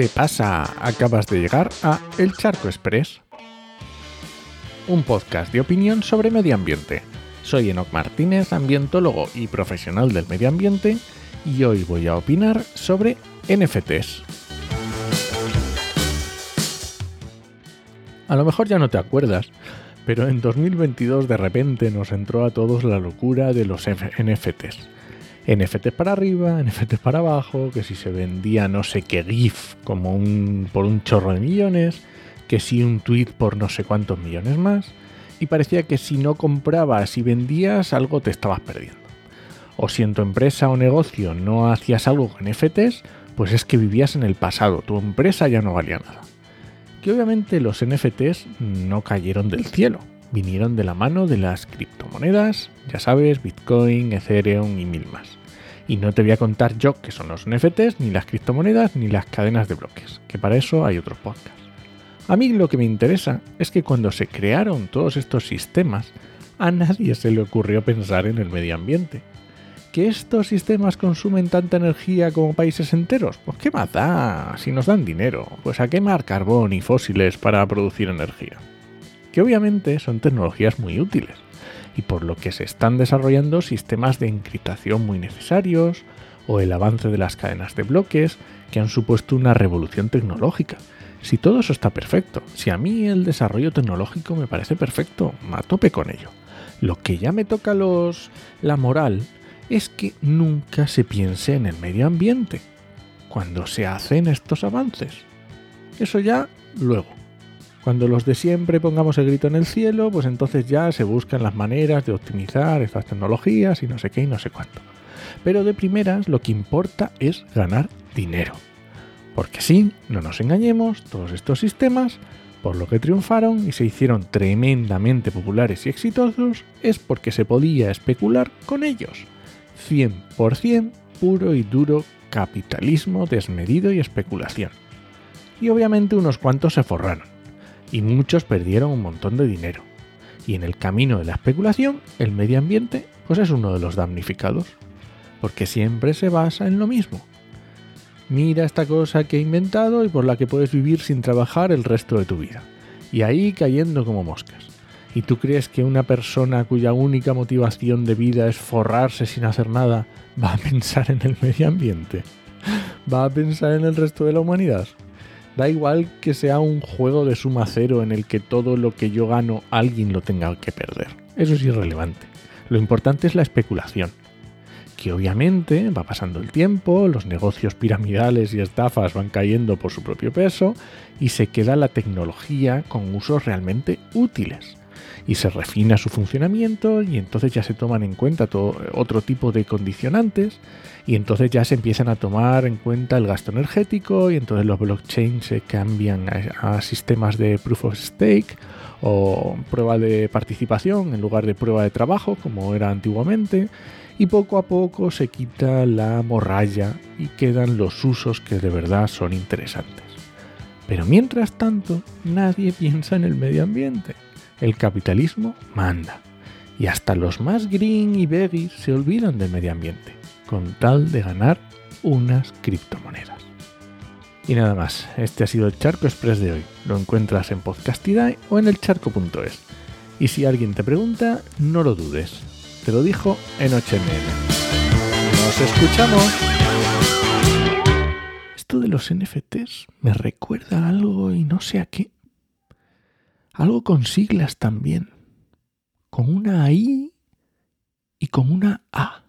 ¿Qué pasa? Acabas de llegar a El Charco Express, un podcast de opinión sobre medio ambiente. Soy Enoc Martínez, ambientólogo y profesional del medio ambiente, y hoy voy a opinar sobre NFTs. A lo mejor ya no te acuerdas, pero en 2022 de repente nos entró a todos la locura de los NFTs. NFTs para arriba, NFTs para abajo, que si se vendía no sé qué GIF como un, por un chorro de millones, que si un tweet por no sé cuántos millones más, y parecía que si no comprabas y vendías algo te estabas perdiendo. O si en tu empresa o negocio no hacías algo con NFTs, pues es que vivías en el pasado, tu empresa ya no valía nada. Que obviamente los NFTs no cayeron del cielo, vinieron de la mano de las criptomonedas, ya sabes, Bitcoin, Ethereum y mil más. Y no te voy a contar yo qué son los NFTs, ni las criptomonedas, ni las cadenas de bloques, que para eso hay otros podcasts. A mí lo que me interesa es que cuando se crearon todos estos sistemas, a nadie se le ocurrió pensar en el medio ambiente. ¿Que estos sistemas consumen tanta energía como países enteros? Pues qué más si nos dan dinero, pues a quemar carbón y fósiles para producir energía que obviamente son tecnologías muy útiles y por lo que se están desarrollando sistemas de encriptación muy necesarios o el avance de las cadenas de bloques que han supuesto una revolución tecnológica. Si todo eso está perfecto, si a mí el desarrollo tecnológico me parece perfecto, a tope con ello. Lo que ya me toca los la moral es que nunca se piense en el medio ambiente cuando se hacen estos avances. Eso ya luego. Cuando los de siempre pongamos el grito en el cielo, pues entonces ya se buscan las maneras de optimizar estas tecnologías y no sé qué y no sé cuánto. Pero de primeras lo que importa es ganar dinero. Porque sí, no nos engañemos, todos estos sistemas, por lo que triunfaron y se hicieron tremendamente populares y exitosos, es porque se podía especular con ellos. 100% puro y duro capitalismo desmedido y especulación. Y obviamente unos cuantos se forraron y muchos perdieron un montón de dinero. Y en el camino de la especulación, el medio ambiente pues es uno de los damnificados, porque siempre se basa en lo mismo. Mira esta cosa que he inventado y por la que puedes vivir sin trabajar el resto de tu vida. Y ahí cayendo como moscas. ¿Y tú crees que una persona cuya única motivación de vida es forrarse sin hacer nada va a pensar en el medio ambiente? ¿Va a pensar en el resto de la humanidad? Da igual que sea un juego de suma cero en el que todo lo que yo gano alguien lo tenga que perder. Eso es irrelevante. Lo importante es la especulación. Que obviamente va pasando el tiempo, los negocios piramidales y estafas van cayendo por su propio peso y se queda la tecnología con usos realmente útiles y se refina su funcionamiento y entonces ya se toman en cuenta todo, otro tipo de condicionantes y entonces ya se empiezan a tomar en cuenta el gasto energético y entonces los blockchains se cambian a, sistemas de proof of stake o prueba de participación en lugar de prueba de trabajo como era antiguamente y poco a poco se quita la morralla y quedan los usos que de verdad son interesantes. Pero mientras tanto, nadie piensa en el medio ambiente el capitalismo manda. Y hasta los más green y veggies se olvidan del medio ambiente, con tal de ganar unas criptomonedas. Y nada más, este ha sido el Charco Express de hoy. Lo encuentras en Podcastidae o en elcharco.es. Y si alguien te pregunta, no lo dudes. Te lo dijo en HMM. ¡Nos escuchamos! Esto de los NFTs me recuerda algo y no sé a qué. Algo con siglas también. Con una I y con una A.